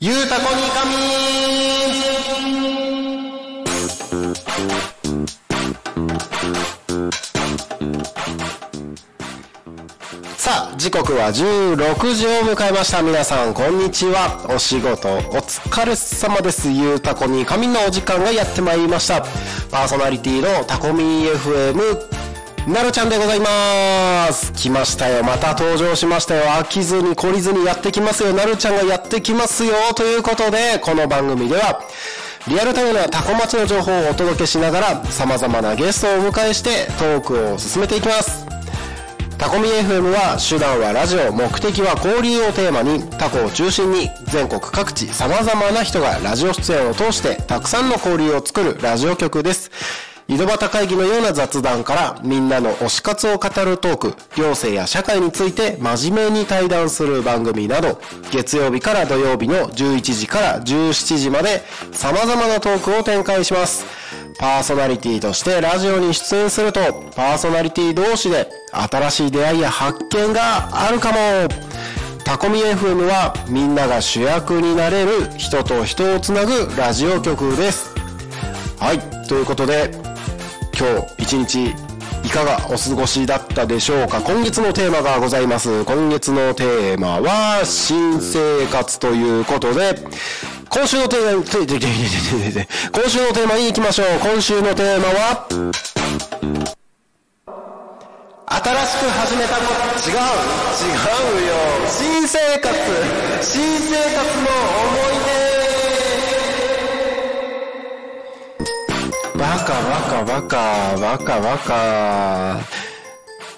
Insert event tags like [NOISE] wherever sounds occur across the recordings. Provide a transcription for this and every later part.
ゆうたこにかみさあ、時刻は16時を迎えました。皆さん、こんにちは。お仕事、お疲れ様です。ゆうたこにかみのお時間がやってまいりました。パーソナリティのタコミ FM なるちゃんでございます。来ましたよ。また登場しましたよ。飽きずに懲りずにやってきますよ。なるちゃんがやってきますよ。ということでこの番組ではリアルタイムなタコ町の情報をお届けしながら様々なゲストをお迎えしてトークを進めていきます。タコミ FM は手段はラジオ目的は交流をテーマにタコを中心に全国各地様々な人がラジオ出演を通してたくさんの交流を作るラジオ局です。井戸端会議のような雑談からみんなの推し活を語るトーク、行政や社会について真面目に対談する番組など、月曜日から土曜日の11時から17時まで様々なトークを展開します。パーソナリティとしてラジオに出演すると、パーソナリティ同士で新しい出会いや発見があるかも。タコミ FM はみんなが主役になれる人と人をつなぐラジオ局です。はい。ということで、今日一日いかがお過ごしだったでしょうか？今月のテーマがございます。今月のテーマは新生活ということで今週のテーマ今週のテーマに行きましょう。今週のテーマは新しく始めたこと。違う。違うよ。新生活。新生活の思い出。バカバカバカバカバカ。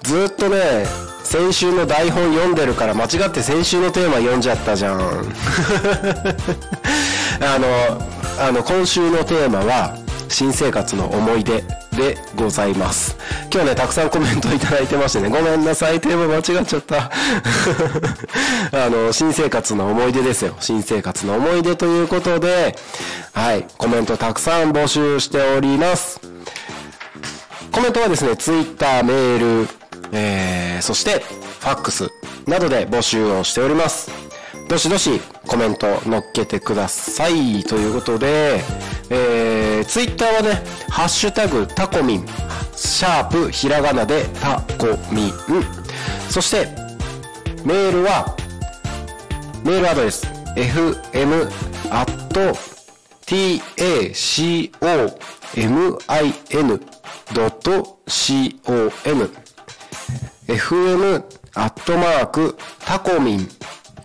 ずっとね先週の台本読んでるから間違って先週のテーマ読んじゃったじゃん。[LAUGHS] あのあの今週のテーマは新生活の思い出でございます。今日ね、たくさんコメントいただいてましてね、ごめんなさい、テーマ間違っちゃった。[LAUGHS] あの、新生活の思い出ですよ。新生活の思い出ということで、はい、コメントたくさん募集しております。コメントはですね、ツイッター、メール、えー、そして、ファックスなどで募集をしております。どしどしコメント乗っけてください。ということで、えー、ツイッターはね、ハッシュタグタコミン、シャープひらがなでタコミン。そして、メールは、メールアドレス、fm.tacomin.com fm アットマークタコミン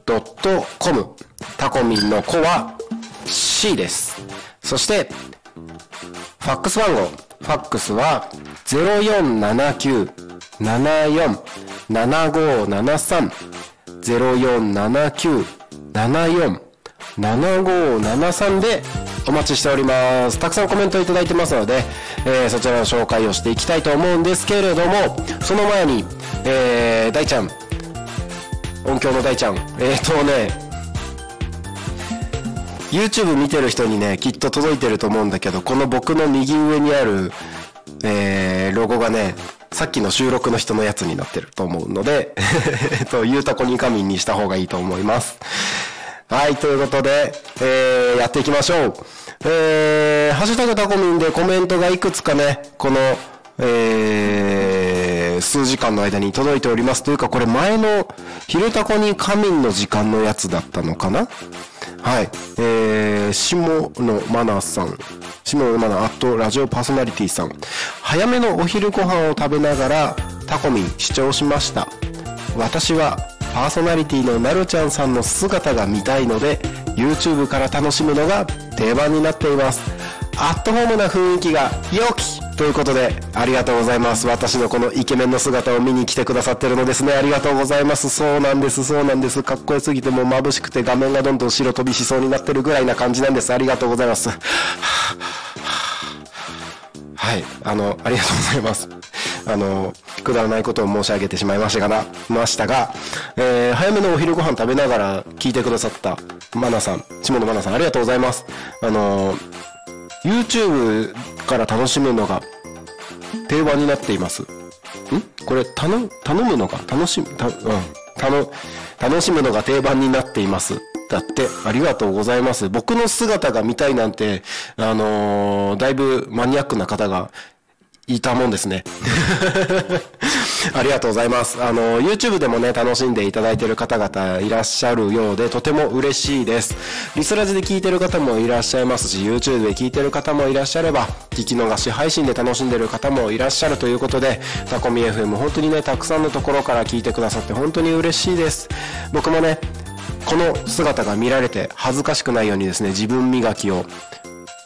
.com タコミンの子は C です。そして、ファックス番号。ファックスは0479-74-7573 0479-74-7573でお待ちしております。たくさんコメントいただいてますので、えー、そちらの紹介をしていきたいと思うんですけれども、その前に、えー、大ちゃん、音響の大ちゃん。えっ、ー、とね、YouTube 見てる人にね、きっと届いてると思うんだけど、この僕の右上にある、えー、ロゴがね、さっきの収録の人のやつになってると思うので、え [LAUGHS] っと、ゆうたこにかみんにした方がいいと思います。はい、ということで、えー、やっていきましょう。えー、ハッシュタグタコミンでコメントがいくつかね、この、えー、数時間の間に届いております。というか、これ前の、昼タコに仮眠の時間のやつだったのかな？はい。えー、下野マナさん。下野マナ、あと、ラジオパーソナリティさん。早めのお昼ご飯を食べながら、タコミン視聴しました。私は、パーソナリティのなるちゃんさんの姿が見たいので、YouTube から楽しむのが定番になっています。アットホームな雰囲気が良きということで、ありがとうございます。私のこのイケメンの姿を見に来てくださってるのですね。ありがとうございます。そうなんです、そうなんです。かっこよすぎてもう眩しくて画面がどんどん白飛びしそうになってるぐらいな感じなんです。ありがとうございます。はい、あの、ありがとうございます。あの、くだらないことを申し上げてしまいましたが、ましたが、えー、早めのお昼ご飯食べながら聞いてくださったマナさん、下野マナさん、ありがとうございます。あの、YouTube から楽しむのが定番になっています。ん？これ、頼、頼むのが？楽しむ、た、うん。楽、楽しむのが定番になっています。だってありがとうございます僕の姿が見たいなんてあのー、だいぶマニアックな方がいたもんですね。[LAUGHS] ありがとうございます。あの、YouTube でもね、楽しんでいただいている方々いらっしゃるようで、とても嬉しいです。リスラジで聞いてる方もいらっしゃいますし、YouTube で聞いてる方もいらっしゃれば、聞き逃し配信で楽しんでる方もいらっしゃるということで、タコミ FM 本当にね、たくさんのところから聞いてくださって本当に嬉しいです。僕もね、この姿が見られて恥ずかしくないようにですね、自分磨きを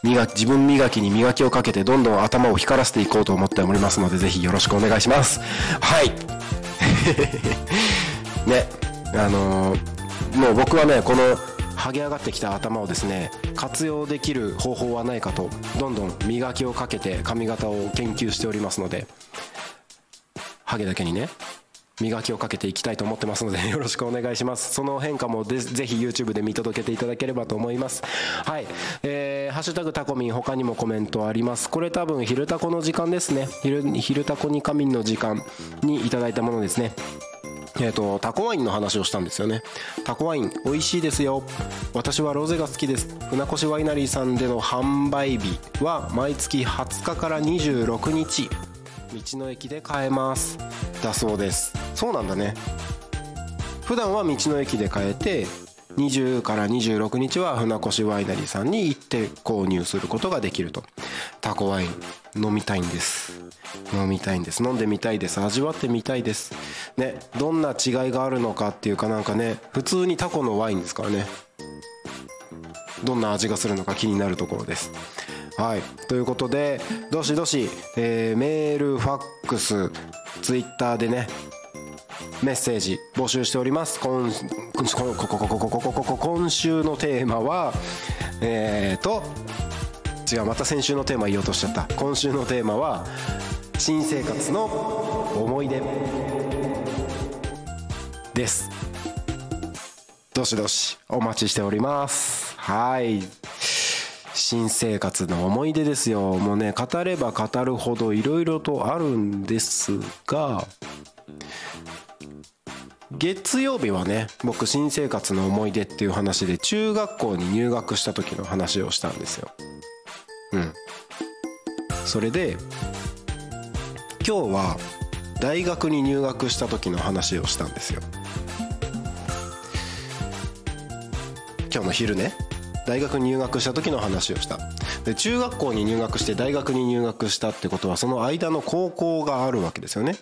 磨自分磨きに磨きをかけてどんどん頭を光らせていこうと思っておりますのでぜひよろしくお願いします。はい。[LAUGHS] ねあのー、もう僕はねこの剥げ上がってきた頭をですね活用できる方法はないかとどんどん磨きをかけて髪型を研究しておりますのでハゲだけにね。磨きをかけていきたいと思ってますので [LAUGHS] よろしくお願いします。その変化もぜひ YouTube で見届けていただければと思います。はい。えー、ハッシュタグタコミン他にもコメントあります。これ多分昼タコの時間ですね。昼昼タコに仮眠の時間にいただいたものですね。えーと、タコワインの話をしたんですよね。タコワイン美味しいですよ。私はロゼが好きです。船越ワイナリーさんでの販売日は毎月20日から26日。道の駅で買えます。だそうです。そうなんだね。普段は道の駅で買えて20から26日は船越ワイナリーさんに行って購入することができると。タコワイン飲みたいんです。飲みたいんです。飲んでみたいです。味わってみたいです。ねどんな違いがあるのかっていうかなんかね普通にタコのワインですからね。どんな味がするのか気になるところです。はい。ということでどしどし、えー、メールファックスツイッターでねメッセージ募集しております。今今週のテーマはえーと違うまた先週のテーマ言おうとしちゃった。今週のテーマは新生活の思い出。です。どしどしお待ちしております。はい。新生活の思い出ですよ。もうね語れば語るほどいろいろとあるんですが月曜日はね僕新生活の思い出っていう話で中学校に入学した時の話をしたんですよ。うん。それで今日は大学に入学した時の話をしたんですよ。今日の昼ね。大学入学した時の話をした。で中学校に入学して大学に入学したってことはその間の高校があるわけですよね。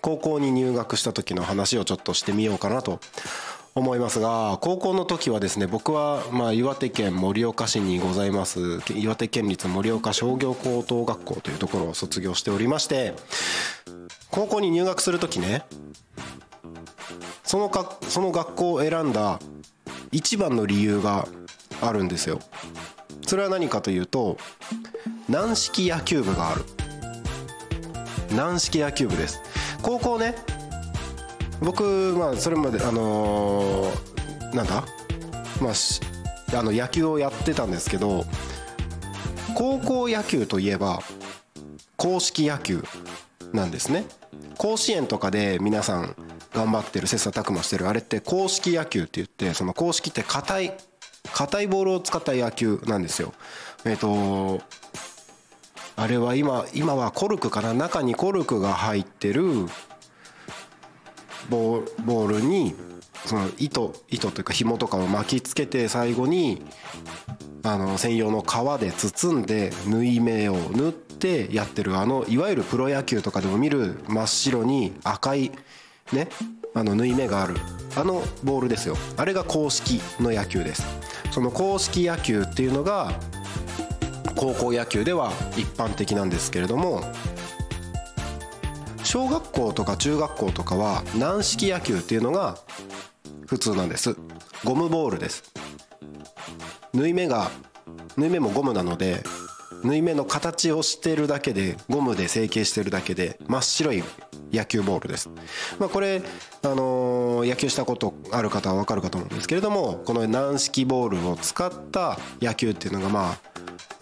高校に入学した時の話をちょっとしてみようかなと思いますが高校の時はですね僕はまあ岩手県盛岡市にございます。岩手県立盛岡商業高等学校というところを卒業しておりまして高校に入学する時ねそのかその学校を選んだ一番の理由があるんですよ。それは何かというと軟式野球部がある。軟式野球部です。高校ね僕まあそれまであのー、なんだまああの野球をやってたんですけど高校野球といえば公式野球なんですね。甲子園とかで皆さん頑張ってる切磋琢磨してるあれって公式野球って言ってその公式って硬い硬いボールを使った野球なんですよ。えっ、ー、とあれは今今はコルクかな？中にコルクが入ってるボールにその糸糸というか紐とかを巻きつけて最後にあの専用の革で包んで縫い目を縫ってやってるあのいわゆるプロ野球とかでも見る真っ白に赤いね？あの縫い目がある。あのボールですよ。あれが公式の野球です。その公式野球っていうのが高校野球では一般的なんですけれども小学校とか中学校とかは軟式野球っていうのが普通なんです。ゴムボールです。縫い目が縫い目もゴムなので縫い目の形をしてるだけでゴムで成形してるだけで真っ白い野球ボールです、まあ、これ、あのー、野球したことある方は分かるかと思うんですけれどもこの軟式ボールを使った野球っていうのがまあ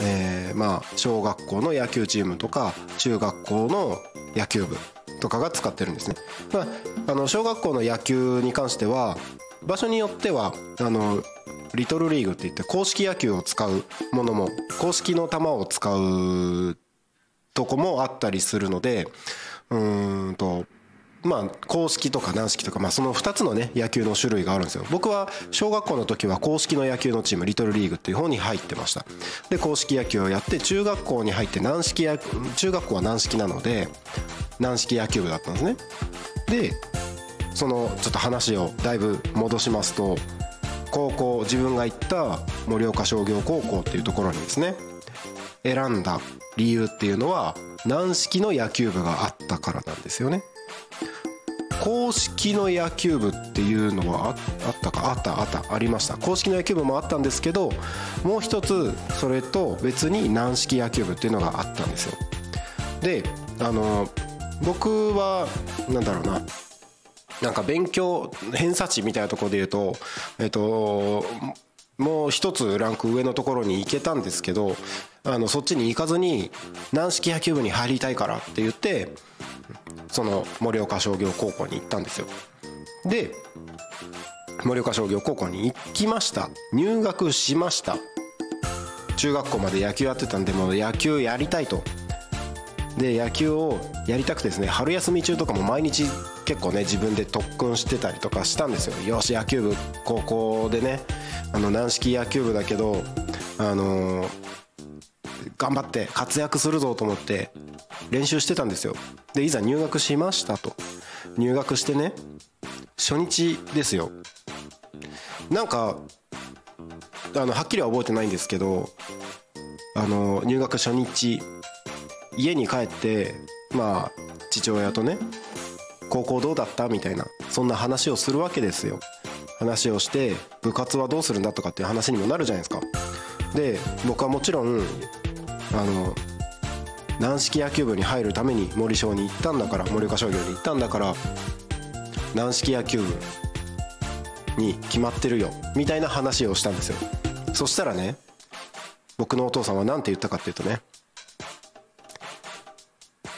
えー、まあ小学校の野球チームとか中学校の野球部とかが使ってるんですね、まあ、あの小学校の野球に関しては場所によってはあのリトルリーグって言って公式野球を使うものも公式の球を使うとこもあったりするのでうんとまあ公式とか軟式とかまあその2つのね野球の種類があるんですよ。僕は小学校の時は公式の野球のチームリトルリーグっていう方に入ってました。で公式野球をやって中学校に入って軟式野中学校は軟式なので軟式野球部だったんですね。でそのちょっと話をだいぶ戻しますと高校自分が行った盛岡商業高校っていうところにですね選んだ理由っていうのは軟式の野球部があったからなんですよね。公式の野球部っていうのはあったか？あったあった。ありました。公式の野球部もあったんですけどもう一つそれと別に軟式野球部っていうのがあったんですよ。であの僕はなんだろうななんか勉強偏差値みたいなところで言うとえっともう一つランク上のところに行けたんですけどあのそっちに行かずに軟式野球部に入りたいからって言ってその盛岡商業高校に行ったんですよ。で盛岡商業高校に行きました。入学しました。中学校まで野球やってたんでもう野球やりたいと。で野球をやりたくてですね春休み中とかも毎日結構ね自分で特訓してたりとかしたんですよ。よし野球部高校でねあの軟式野球部だけどあのー、頑張って活躍するぞと思って練習してたんですよ。でいざ入学しましたと。入学してね初日ですよ。なんかあのはっきりは覚えてないんですけどあの入学初日家に帰ってまあ父親とね高校どうだった？みたいなそんな話をするわけですよ。話をして部活はどうするんだとかっていう話にもなるじゃないですか。で僕はもちろんあの軟式野球部に入るために森小に行ったんだから盛岡商業に行ったんだから軟式野球部に決まってるよみたいな話をしたんですよ。そしたらね僕のお父さんは何て言ったかっていうとね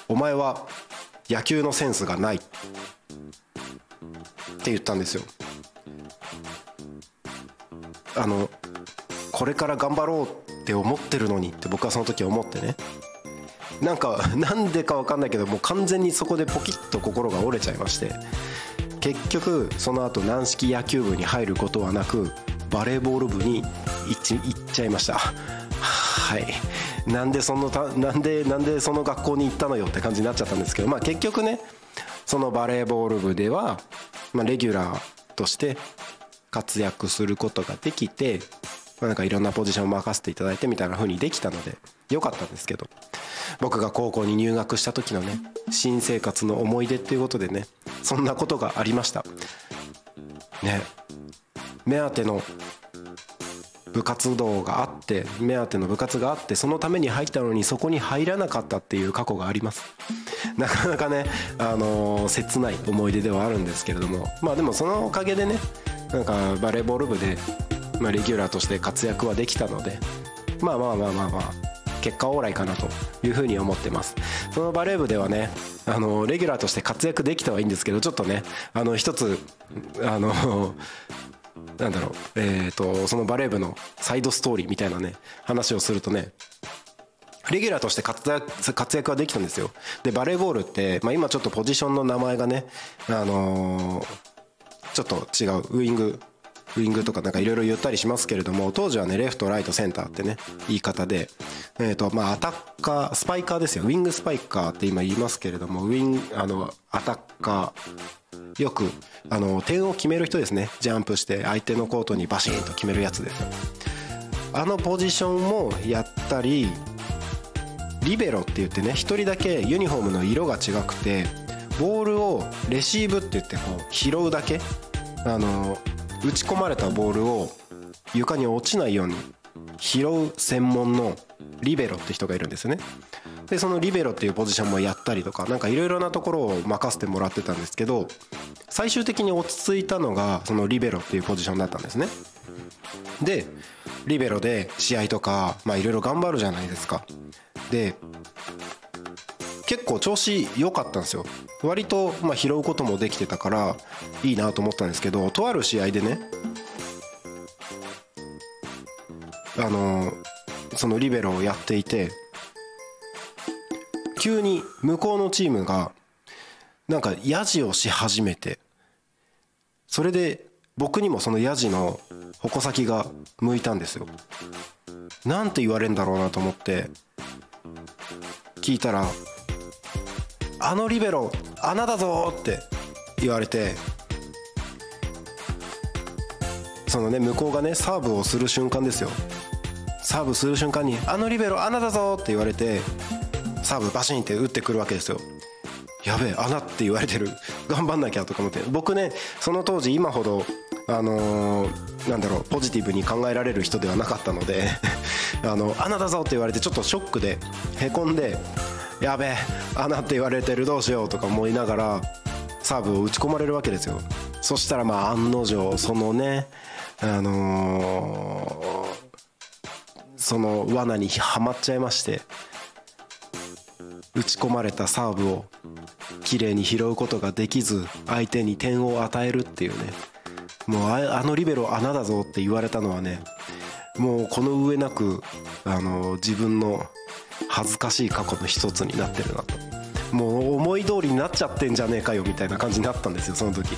お前は野球のセンスがない。って言ったんですよ。あのこれから頑張ろうって思ってるのにって僕はその時思ってね。なんか [LAUGHS] なんでか分かんないけどもう完全にそこでポキッと心が折れちゃいまして。結局その後軟式野球部に入ることはなくバレーボール部に行っちゃいました。はい。なんでそのたなんでなんでその学校に行ったのよって感じになっちゃったんですけどまあ結局ねそのバレーボール部では、まあ、レギュラーとして活躍することができて、まあ、なんかいろんなポジションを任せていただいてみたいな風にできたのでよかったんですけど僕が高校に入学した時のね新生活の思い出っていうことでねそんなことがありました。ね目当ての部活動があって目当ての部活があってそのために入ったのにそこに入らなかったっていう過去があります。なかなかね、あのー、切ない思い出ではあるんですけれども。まあでもそのおかげでねなんかバレーボール部で、まあ、レギュラーとして活躍はできたのでまあまあまあまあまあ結果オーライかなというふうに思ってます。そのバレー部ではねあのレギュラーとして活躍できたはいいんですけどちょっとねあの一つあのなんだろう、えーと、そのバレー部のサイドストーリーみたいなね話をするとねレギュラーとして活躍活躍はできたんですよ。でバレーボールって、まあ、今ちょっとポジションの名前がね、あのー、ちょっと違うウイングウイングとかなんかいろいろ言ったりしますけれども当時はねレフトライトセンターってね言い方でえ、とまあアタッカースパイカーですよ。ウィングスパイカーって今言いますけれどもウィンあのアタッカーよくあの点を決める人ですね。ジャンプして相手のコートにバシーンと決めるやつです。あのポジションもやったりリベロって言ってね1人だけユニフォームの色が違くてボールをレシーブって言ってこう拾うだけ。あの打ち込まれたボールを床に落ちないように拾う専門のリベロって人がいるんですね。でそのリベロっていうポジションもやったりとか何かいろいろなところを任せてもらってたんですけど最終的に落ち着いたのがそのリベロっていうポジションだったんですね。でリベロで試合とかまあいろいろ頑張るじゃないですか。で結構調子良かったんですよ。割とまあ拾うこともできてたからいいなと思ったんですけどとある試合でねあのそのリベロをやっていて急に向こうのチームがなんかヤジをし始めてそれで僕にもそのヤジの矛先が向いたんですよなんて言われるんだろうなと思って聞いたら「あのリベロ穴だぞ!」って言われてそのね向こうがねサーブをする瞬間ですよサーブする瞬間に「あのリベロ穴だぞ!」って言われてサーブバシンって打ってくるわけですよやべえ穴って言われてる頑張んなきゃとか思って僕ねその当時今ほどあのー、なんだろうポジティブに考えられる人ではなかったので [LAUGHS] あの穴だぞって言われてちょっとショックでへこんでやべえ穴って言われてるどうしようとか思いながらサーブを打ち込まれるわけですよ。そしたらまあ案の定そのねあのー、その罠にはまっちゃいまして打ち込まれたサーブを綺麗に拾うことができず相手に点を与えるっていうね。もうあのリベロ穴だぞって言われたのはねもうこの上なくあの自分の恥ずかしい過去の一つになってるなと。もう思い通りになっちゃってんじゃねえかよみたいな感じになったんですよその時。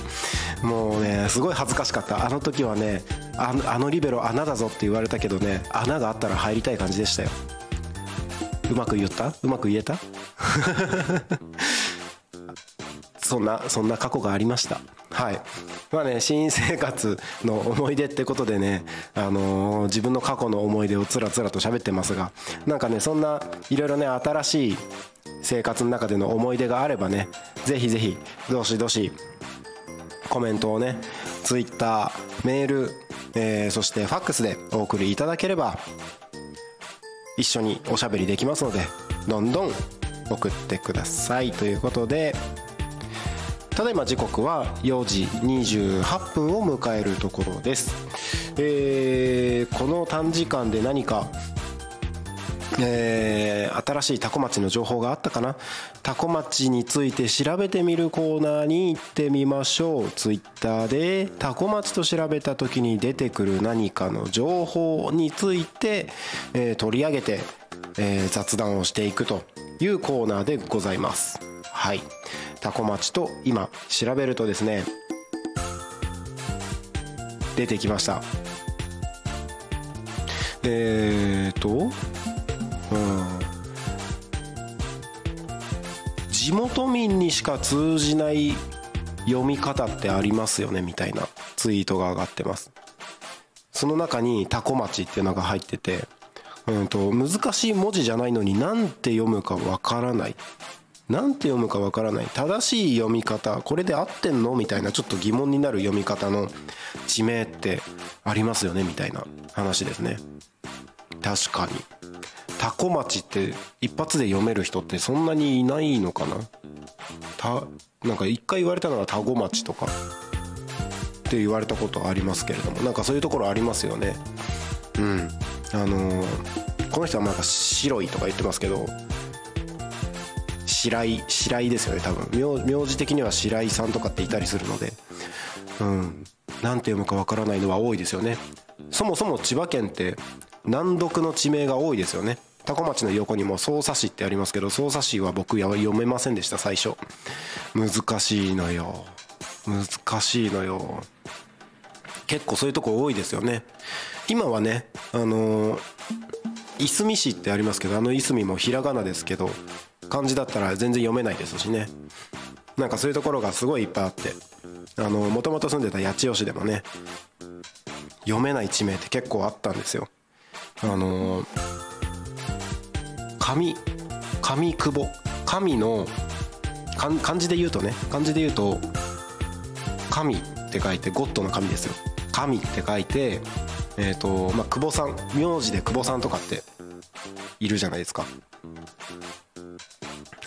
もうねすごい恥ずかしかった。あの時はねあのあのリベロ穴だぞって言われたけどね穴があったら入りたい感じでしたよ。うまく言った？うまく言えた？[LAUGHS] そんなそんな過去がありました。はい。まあね新生活の思い出ってことでねあのー、自分の過去の思い出をつらつらと喋ってますがなんかねそんないろいろね新しい生活の中での思い出があればねぜひぜひどしどしコメントをね Twitter メール、えー、そしてファックスでお送りいただければ一緒におしゃべりできますのでどんどん送ってください。ということでただいま時刻は4時28分を迎えるところです、えー、この短時間で何かえー、新しいタコ町の情報があったかな？タコ町について調べてみるコーナーに行ってみましょう。ツイッターでタコ町と調べた時に出てくる何かの情報について、えー、取り上げて、えー、雑談をしていくというコーナーでございます。はい。タコ町と今調べるとですね出てきました。えーとうん。地元民にしか通じない読み方ってありますよねみたいなツイートが上がってます。その中にタコ町っていうのが入っててうんと難しい文字じゃないのに何て読むかわからない。何て読むかわからない。正しい読み方これで合ってんの？みたいなちょっと疑問になる読み方の地名ってありますよね？みたいな話ですね。確かに。タコ町って一発で読める人ってそんなにいないのかな？たなんか一回言われたのはタゴ町とかって言われたことありますけれどもなんかそういうところありますよね。うん。あのー、この人はなんか白いとか言ってますけど白井白井ですよね多分。名字的には白井さんとかっていたりするので。うん。何て読むかわからないのは多いですよね。そもそも千葉県って難読の地名が多いですよね。多古町の横にも匝瑳市ってありますけど匝瑳市は僕は読めませんでした最初。難しいのよ。難しいのよ。結構そういうとこ多いですよね。今はねあのいすみ市ってありますけどあのいすみもひらがなですけど漢字だったら全然読めないですしね。なんかそういうところがすごいいっぱいあって。あのもともと住んでた八千代市でもね読めない地名って結構あったんですよ。あの上上久保。神の漢字で言うとね漢字で言うと神って書いてゴッドの神ですよ。神って書いてえっ、ー、とまあ久保さん名字で久保さんとかっているじゃないですか。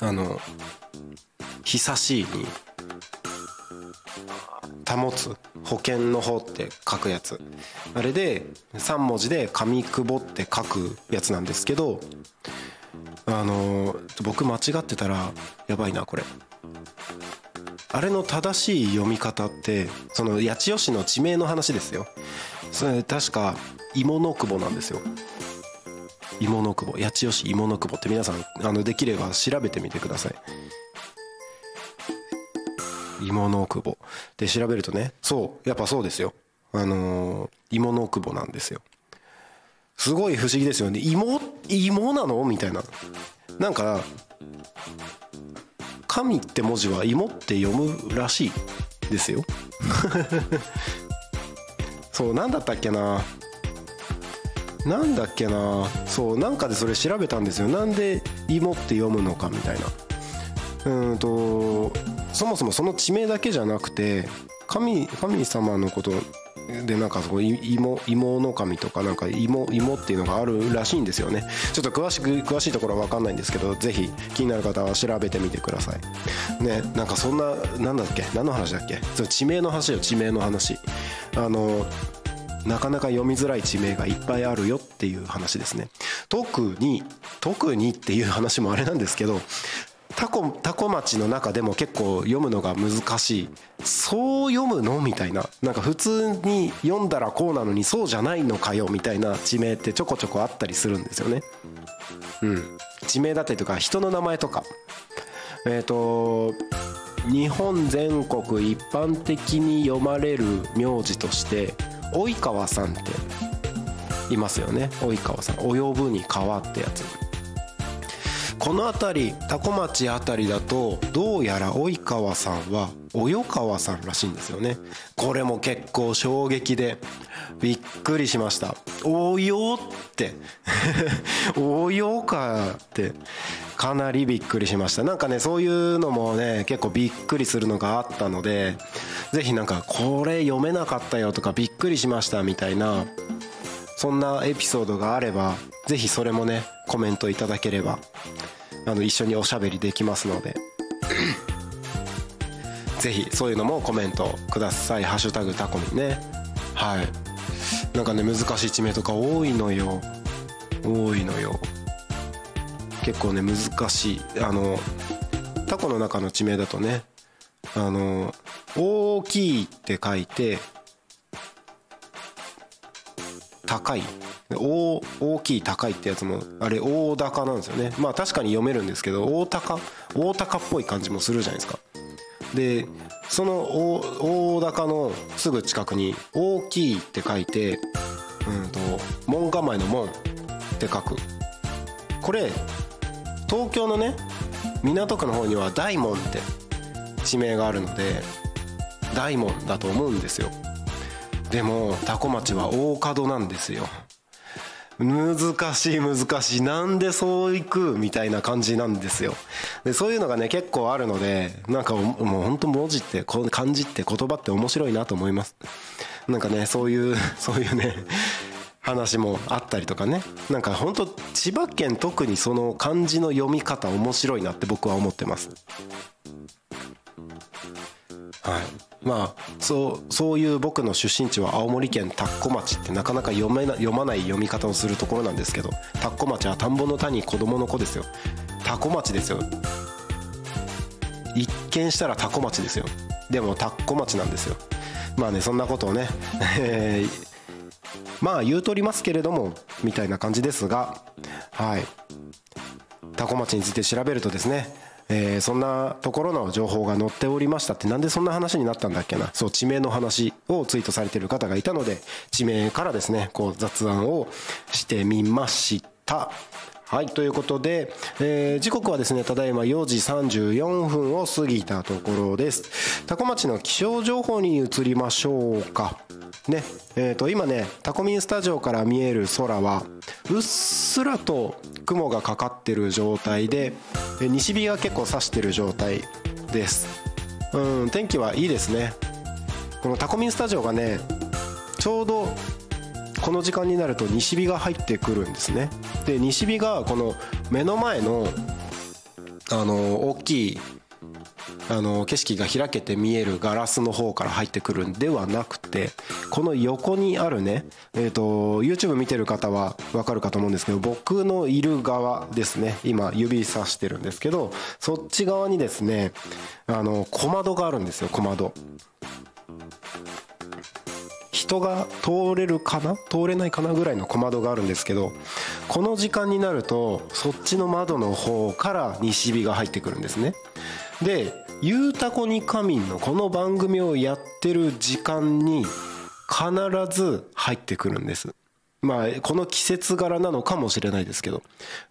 あの久しいに保つ保険の方って書くやつ。あれで3文字で紙久保って書くやつなんですけどあの僕間違ってたらやばいなこれ。あれの正しい読み方ってその八千代市の地名の話ですよ。それ確か芋の久保なんですよ。芋の久保八千代市芋の久保って皆さんあのできれば調べてみてください。芋の久保。で調べるとねそうやっぱそうですよ。あのー、芋の久保なんですよ。すごい不思議ですよね。芋芋なの？みたいな。なんか神って文字は芋って読むらしいですよ。[LAUGHS] そう何だったっけな？なんだっけな。そうなんかでそれ調べたんですよ。なんで芋って読むのかみたいな。うんとそもそもその地名だけじゃなくて神神様のことでなんかそこ芋芋の神とかなんか芋芋っていうのがあるらしいんですよね。ちょっと詳しく詳しいところは分かんないんですけどぜひ気になる方は調べてみてください。ねなんかそんななんだっけ？何の話だっけ？そ地名の話よ地名の話。あのなかなか読みづらい地名がいっぱいあるよっていう話ですね。特に特にっていう話もあれなんですけどタコタコ町の中でも結構読むのが難しい。そう読むのみたいな。なんか普通に読んだらこうなのにそうじゃないのかよみたいな地名ってちょこちょこあったりするんですよね。うん。地名だったりとか人の名前とか。えっ、ー、と日本全国一般的に読まれる名字として及川さんっていますよね及川さん及ぶに川ってやつ。この辺り多古町辺りだとどうやら及川さんは及川さんらしいんですよね。これも結構衝撃でびっくりしました。およって。[LAUGHS] およかって。かなりびっくりしました。なんかねそういうのもね結構びっくりするのがあったので是非なんかこれ読めなかったよとかびっくりしましたみたいなそんなエピソードがあれば是非それもねコメントいただければあの一緒におしゃべりできますので。[CLEARS THROAT] 是非そういうのもコメントください「ハッシュタグタコミね」はい。なんかね難しい地名とか多いのよ。多いのよ。結構ね難しい。あのタコの中の地名だとねあの大きいって書いて高い。大大きい高いってやつもあれ大高なんですよね。まあ確かに読めるんですけど大高？大高っぽい感じもするじゃないですか。でその大高のすぐ近くに大きいって書いてうんと門構えの門って書く。これ東京のね港区の方には大門って地名があるので大門だと思うんですよ。でも多古町は大門なんですよ。難しい難しい。なんでそういくみたいな感じなんですよ。でそういうのがね結構あるのでなんかもう本当文字って漢字って言葉って面白いなと思います。なんかねそういう [LAUGHS] そういうね話もあったりとかね。なんか本当千葉県特にその漢字の読み方面白いなって僕は思ってます。はい。まあそうそういう僕の出身地は青森県田子町ってなかなか読めな読まない読み方をするところなんですけど田子町は田んぼの田に子供の子ですよ。田子町ですよ。一見したら田子町ですよ。でも田子町なんですよ。まあねそんなことをね、[LAUGHS] まあ言うとりますけれどもみたいな感じですがはい。多古町について調べるとですねえー、そんなところの情報が載っておりましたってなんでそんな話になったんだっけな。そう地名の話をツイートされてる方がいたので地名からですねこう雑談をしてみました。はいということで、えー、時刻はですねただいま4時34分を過ぎたところです。多古町の気象情報に移りましょうか。ねえー、と今ねタコミンスタジオから見える空はうっすらと雲がかかってる状態で西日が結構差してる状態です。うん天気はいいですね。このタコミンスタジオがねちょうどこの時間になると西日が入ってくるんですね。で西日がこの目の前のあの大きいあの景色が開けて見えるガラスの方から入ってくるんではなくてこの横にあるね、えーと、YouTube 見てる方は分かるかと思うんですけど僕のいる側ですね今指さしてるんですけどそっち側にですねあの小窓があるんですよ小窓。人が通れるかな？通れないかなぐらいの小窓があるんですけどこの時間になるとそっちの窓の方から西日が入ってくるんですね。で「ゆうたこに仮眠」のこの番組をやってる時間に必ず入ってくるんです。まあこの季節柄なのかもしれないですけど。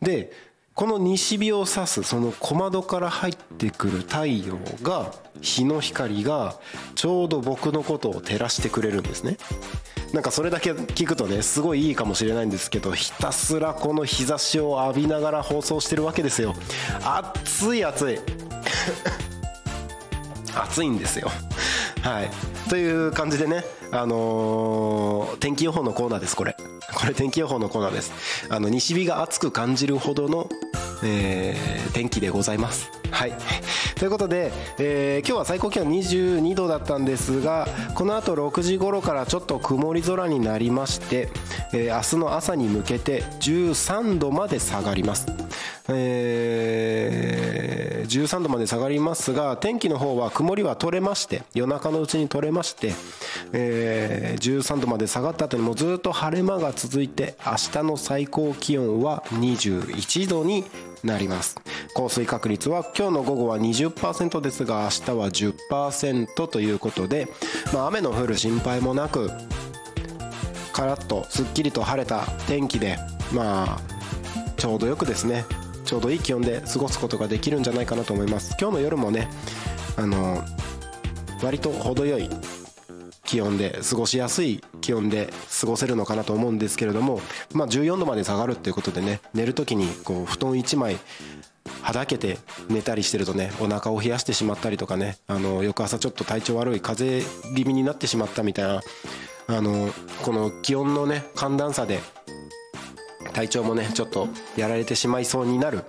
でこの西日を指すその小窓から入ってくる太陽が日の光がちょうど僕のことを照らしてくれるんですね。なんかそれだけ聞くとねすごいいいかもしれないんですけどひたすらこの日差しを浴びながら放送してるわけですよ。暑い暑い。暑いんですよ。[LAUGHS] はい。という感じでねあのー、天気予報のコーナーですこれ。これ天気予報のコーナーです。あの西日が暑く感じるほどの、えー、天気でございます。はい。[LAUGHS] ということで、えー、今日は最高気温22度だったんですがこの後6時頃からちょっと曇り空になりまして、えー、明日の朝に向けて13度まで下がります。えー、13度まで下がりますが天気の方は曇りは取れまして夜中のうちに取れまして、えー、13度まで下がった後にもずっと晴れ間が続いて明日の最高気温は21度になります。降水確率は今日の午後は20%ですが明日は10%ということで、まあ、雨の降る心配もなくカラッとすっきりと晴れた天気でまあちょうどよくですね。ちょうどいい気温で過ごすことができるんじゃないかなと思います。今日の夜もねあの割と程よい気温で過ごしやすい気温で過ごせるのかなと思うんですけれども、まあ、14度まで下がるっていうことでね寝る時にこう布団1枚はだけて寝たりしてるとねお腹を冷やしてしまったりとかねあの翌朝ちょっと体調悪い風邪気味になってしまったみたいなあのこの気温のね寒暖差で体調もねちょっとやられてしまいそうになる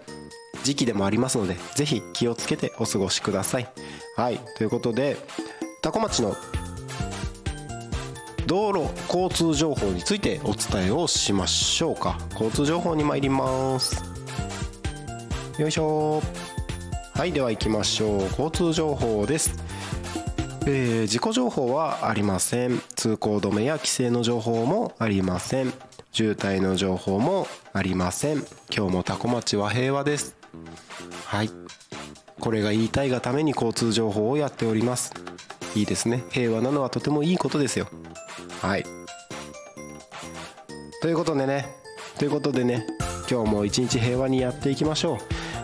時期でもありますのでぜひ気をつけてお過ごしください。はいということで多古町の道路交通情報についてお伝えをしましょうか。交通情報に参ります。よいしょ。はいでは行きましょう。交通情報です。えー、事故情報はありません。通行止めや規制の情報もありません。渋滞の情報もありません。今日もタコ町は平和です。はい。これが言いたいがために交通情報をやっております。いいですね。平和なのはとてもいいことですよ。はい。ということでね。ということでね。今日も一日平和にやっていきましょう、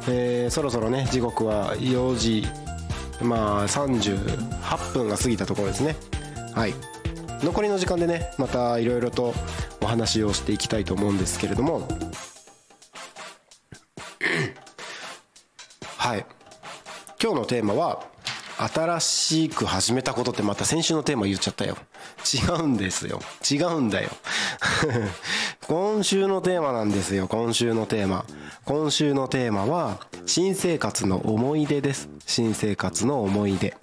えー、そろそろね時刻は4時。まあ38分が過ぎたところですね。はい。残りの時間でねまたいろいろと話をしていきたいと思うんですけれども。はい。今日のテーマは新しく始めたことってまた先週のテーマ言っちゃったよ。違うんですよ。違うんだよ。今週のテーマなんですよ。今週のテーマ。今週のテーマは新生活の思い出です。新生活の思い出。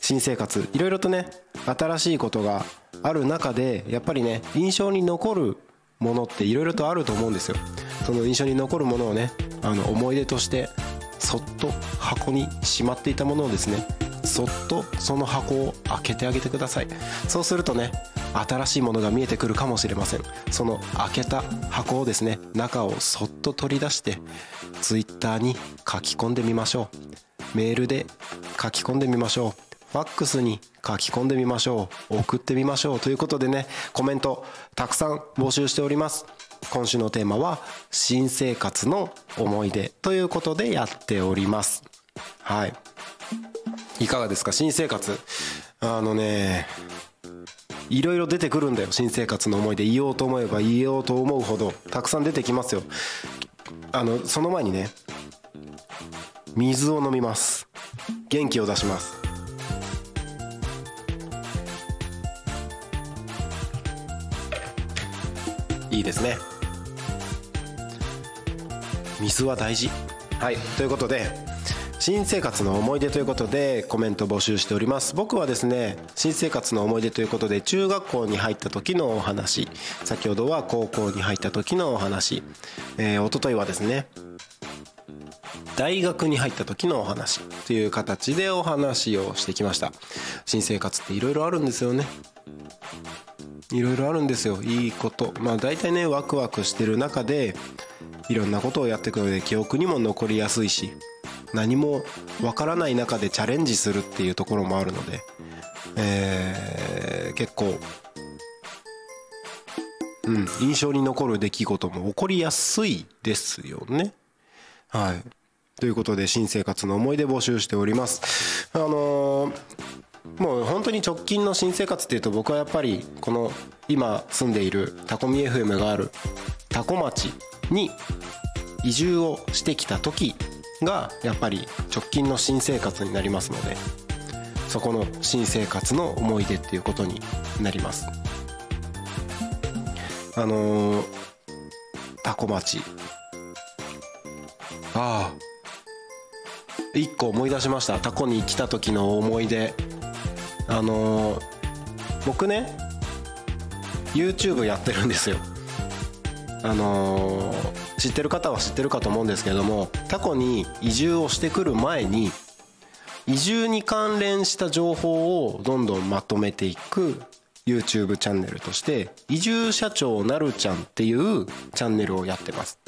新生活。いろいろとね新しいことがある中でやっぱりね印象に残るものっていろいろとあると思うんですよ。その印象に残るものをねあの思い出としてそっと箱にしまっていたものをですねそっとその箱を開けてあげてください。そうするとね新しいものが見えてくるかもしれません。その開けた箱をですね中をそっと取り出して Twitter に書き込んでみましょう。メールで書き込んでみましょう。ファックスに書き込んでみましょう。送ってみましょう。ということでねコメントたくさん募集しております。今週のテーマは新生活の思い出ということでやっております。はい。いかがですか？新生活。あのねいろいろ出てくるんだよ。新生活の思い出言おうと思えば言おうと思うほどたくさん出てきますよ。あのその前にね水を飲みます。元気を出します。いいですね。水は大事。はい。ということで新生活の思い出ということでコメント募集しております。僕はですね新生活の思い出ということで中学校に入った時のお話先ほどは高校に入った時のお話、えー、一昨日はですね大学に入った時のお話という形でお話をしてきました。新生活っていろいろあるんですよね。いろいろあるんですよ。いいこと。まあ大体ねワクワクしてる中でいろんなことをやっていくので記憶にも残りやすいし何もわからない中でチャレンジするっていうところもあるので、えー、結構うん、印象に残る出来事も起こりやすいですよね。はい。ということで、新生活の思い出募集しております。あのー、もう本当に直近の新生活っていうと僕はやっぱりこの今住んでいるタコミ FM があるタコ町に移住をしてきた時がやっぱり直近の新生活になりますのでそこの新生活の思い出っていうことになります。あのー、タコ町。ああ。一個思い出しました。タコに来た時の思い出。あのー、僕ね YouTube やってるんですよ。あのー、知ってる方は知ってるかと思うんですけれどもタコに移住をしてくる前に移住に関連した情報をどんどんまとめていく YouTube チャンネルとして移住社長なるちゃんっていうチャンネルをやってます。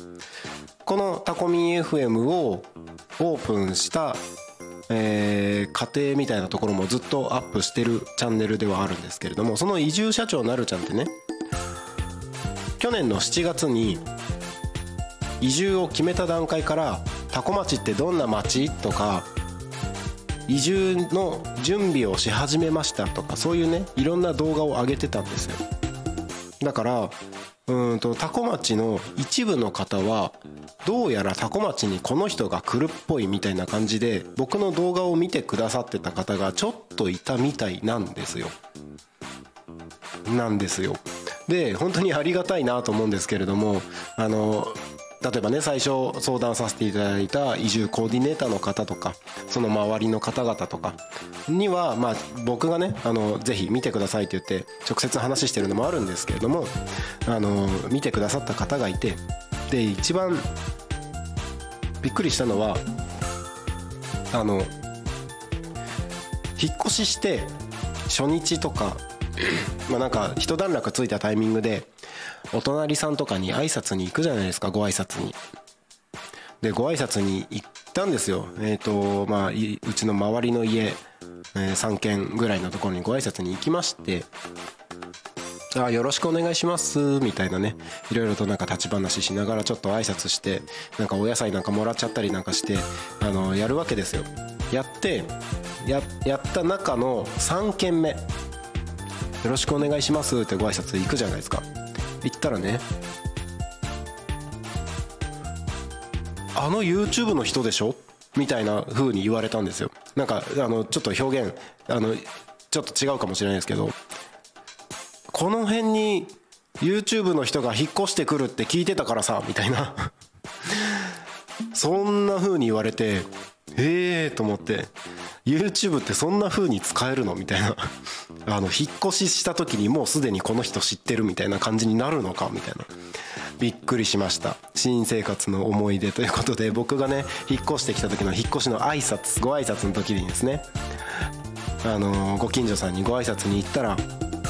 このタコミン FM をオープンしたえー、家庭みたいなところもずっとアップしてるチャンネルではあるんですけれどもその移住社長なるちゃんってね去年の7月に移住を決めた段階から多古町ってどんな町？とか移住の準備をし始めましたとかそういうねいろんな動画を上げてたんですよ。だからうんと多古町の一部の方はどうやら多古町にこの人が来るっぽいみたいな感じで僕の動画を見てくださってた方がちょっといたみたいなんですよ。なんですよ。で本当にありがたいなと思うんですけれどもあの例えばね最初相談させていただいた移住コーディネーターの方とかその周りの方々とかにはまあ僕がねあのぜひ見てくださいって言って直接話してるのもあるんですけれどもあの見てくださった方がいてで一番びっくりしたのはあの引っ越しして初日とかまあなんか一段落ついたタイミングでお隣さんとかに挨拶に行くじゃないですかご挨拶に。でご挨拶に行ったんですよ。えっ、ー、とまあうちの周りの家、えー、3軒ぐらいのところにご挨拶に行きましてあよろしくお願いしますみたいなねいろいろとなんか立ち話しながらちょっと挨拶してなんかお野菜なんかもらっちゃったりなんかしてあのやるわけですよやってややった中の3軒目よろしくお願いしますってご挨拶行くじゃないですか。行ったらねあの YouTube の人でしょ？みたいな風に言われたんですよ。なんかあのちょっと表現あのちょっと違うかもしれないですけど。この辺に YouTube の人が引っ越してくるって聞いてたからさみたいな。そんな風に言われてへえと思って YouTube ってそんな風に使えるの？みたいな。[LAUGHS] あの引っ越しした時にもうすでにこの人知ってるみたいな感じになるのか？みたいな。びっくりしました。新生活の思い出ということで僕がね引っ越してきた時の引っ越しの挨拶ご挨拶の時にですね。あのご近所さんにご挨拶に行ったら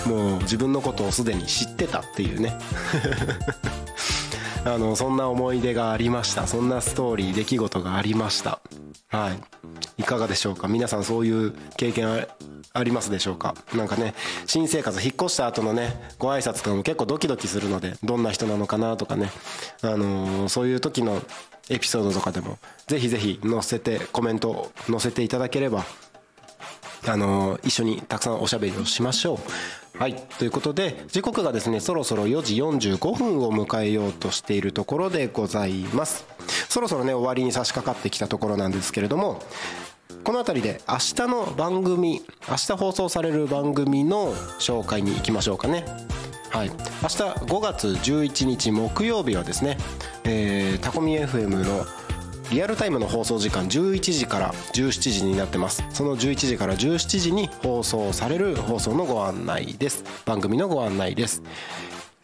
もう自分のことをすでに知ってたっていうね。[LAUGHS] あのそんな思い出がありました。そんなストーリー出来事がありました。はい。いかがでしょうか？皆さんそういう経験ありますでしょうか？なんかね新生活引っ越した後のねご挨拶とかも結構ドキドキするのでどんな人なのかなとかね。あのー、そういう時のエピソードとかでもぜひぜひ載せてコメント載せていただければあのー、一緒にたくさんおしゃべりをしましょう。はい。ということで時刻がですねそろそろ4時45分を迎えようとしているところでございます。そろそろね終わりに差し掛かってきたところなんですけれどもこの辺りで明日の番組明日放送される番組の紹介に行きましょうかね。はい。明日5月11日木曜日はですね、えー、タコミ FM のリアルタイムの放送時間11時から17時になってます。その11時から17時に放送される放送のご案内です。番組のご案内です。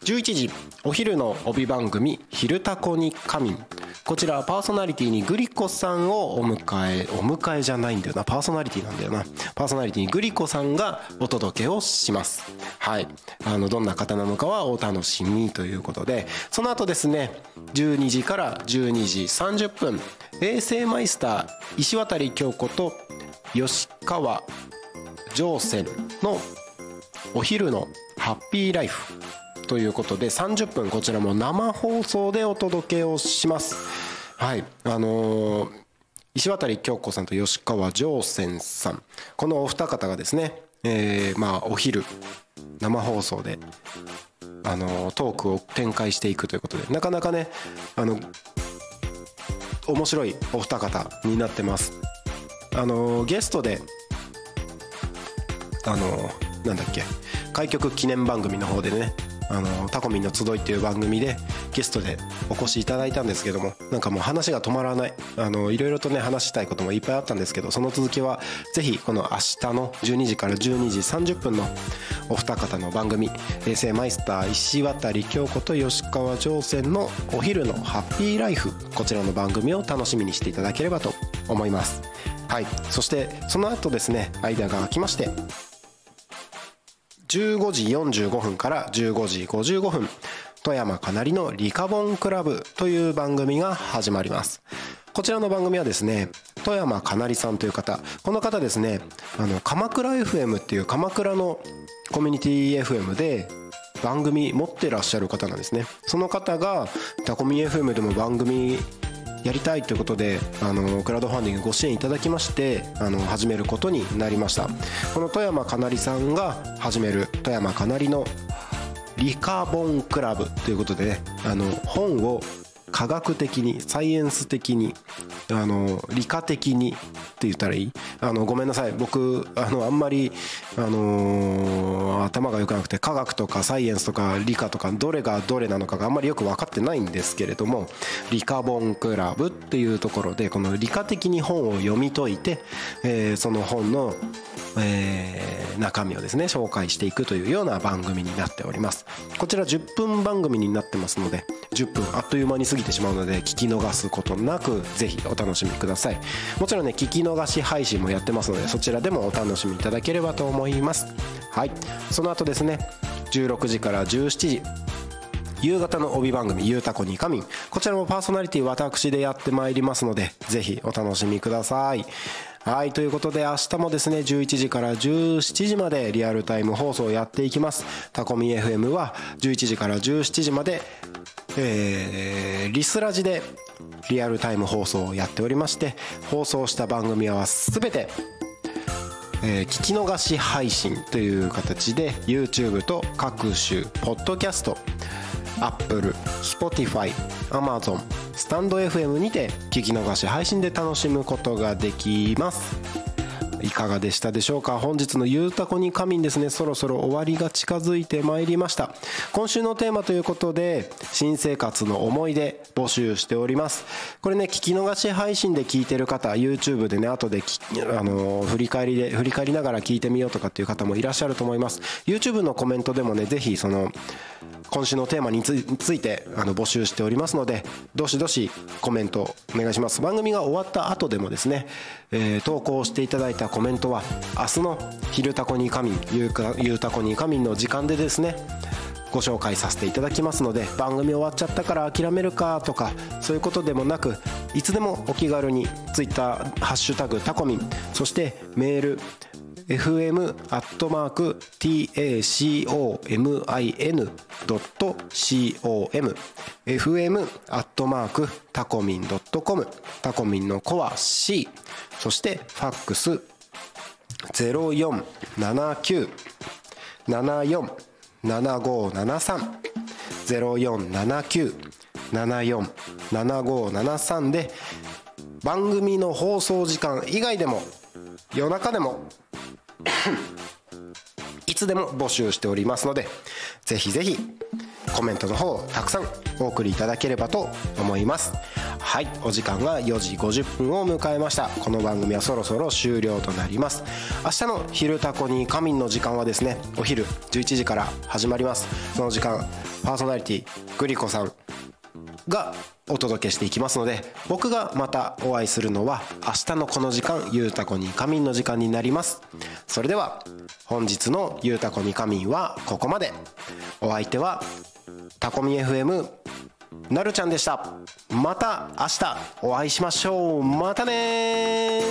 11時お昼の帯番組「昼タコに仮眠」こちらパーソナリティにグリコさんをお迎えお迎えじゃないんだよな。パーソナリティなんだよな。パーソナリティにグリコさんがお届けをします。はい。あのどんな方なのかはお楽しみということで。その後ですね12時から12時30分衛星マイスター石渡京子と吉川上泉のお昼のハッピーライフ。ということで30分こちらも生放送でお届けをします。はい。あのー、石渡京子さんと吉川上泉さん。このお二方がですね、えー、まあお昼生放送であのトークを展開していくということでなかなかねあの面白いお二方になってます。あのゲストであのなんだっけ開局記念番組の方でねあのタコミンの集いっていう番組でゲストでお越しいただいたんですけどもなんかもう話が止まらない。あのいろいろとね話したいこともいっぱいあったんですけどその続きはぜひこの明日の12時から12時30分のお二方の番組衛星マイスター石渡京子と吉川上泉のお昼のハッピーライフこちらの番組を楽しみにしていただければと思います。はい。そしてその後ですね間が空きまして15時45分から15時55分富山かなりのリカボンクラブという番組が始まります。こちらの番組はですね富山かなりさんという方この方ですねあの鎌倉 FM っていう鎌倉のコミュニティ FM で番組持ってらっしゃる方なんですね。その方がタコミ FM でも番組やりたいということであのクラウドファンディングご支援いただきましてあの始めることになりました。この富山かなりさんが始める富山かなりのリカボンクラブということで、ね、あの本を科学的にサイエンス的にあの理科的にって言ったらいい？あのごめんなさい。僕あのあんまり、あのー、頭が良くなくて科学とかサイエンスとか理科とかどれがどれなのかがあんまりよく分かってないんですけれども理科本クラブっていうところでこの理科的に本を読み解いて、えー、その本のえー、中身をですね紹介していくというような番組になっております。こちら10分番組になってますので10分あっという間に過ぎてしまうので聞き逃すことなくぜひお楽しみください。もちろんね聞き逃し配信もやってますのでそちらでもお楽しみいただければと思います。はい。その後ですね16時から17時夕方の帯番組「ゆうたこにかみん」こちらもパーソナリティ私でやってまいりますのでぜひお楽しみください。はい、ということで明日もですね、11時から17時までリアルタイム放送をやっていきます。タコミ FM は11時から17時まで、えー、リスラジでリアルタイム放送をやっておりまして、放送した番組は全てえー、聞き逃し配信という形で YouTube と各種ポッドキャスト Apple、Spotify、Amazon、スタンド FM にて聞き逃し配信で楽しむことができます。いかがでしたでしょうか？本日のゆうたこに仮眠ですね。そろそろ終わりが近づいてまいりました。今週のテーマということで新生活の思い出募集しております。これね聞き逃し配信で聞いてる方 YouTube でね後であの振り返りで振り返りながら聞いてみようとかっていう方もいらっしゃると思います。YouTube のコメントでもねぜひその今週のテーマについてあの募集しておりますのでどしどしコメントお願いします。番組が終わった後でもですね、えー、投稿していただいたコメントは明日の「昼タコに仮眠」ゆうたこに仮眠の時間でですねご紹介させていただきますので番組終わっちゃったから諦めるかとかそういうことでもなくいつでもお気軽に Twitter「ハッシュタグタコミン」そしてメール fm アットマーク tacomin.com fm アットマークタコミン .com タコミンのコア C そしてファックス0479 74 7573 0479 74 7573で番組の放送時間以外でも夜中でも [COUGHS] いつでも募集しておりますのでぜひぜひコメントの方たくさんお送りいただければと思います。はいお時間が4時50分を迎えました。この番組はそろそろ終了となります。明日の「昼タコに仮眠」の時間はですねお昼11時から始まります。その時間パーソナリティグリコさんがお届けしていきますので僕がまたお会いするのは明日のこの時間ゆうたこに仮眠の時間になります。それでは本日のゆうたこに仮眠はここまで。お相手はタコミ FM なるちゃんでした。また明日お会いしましょう。またね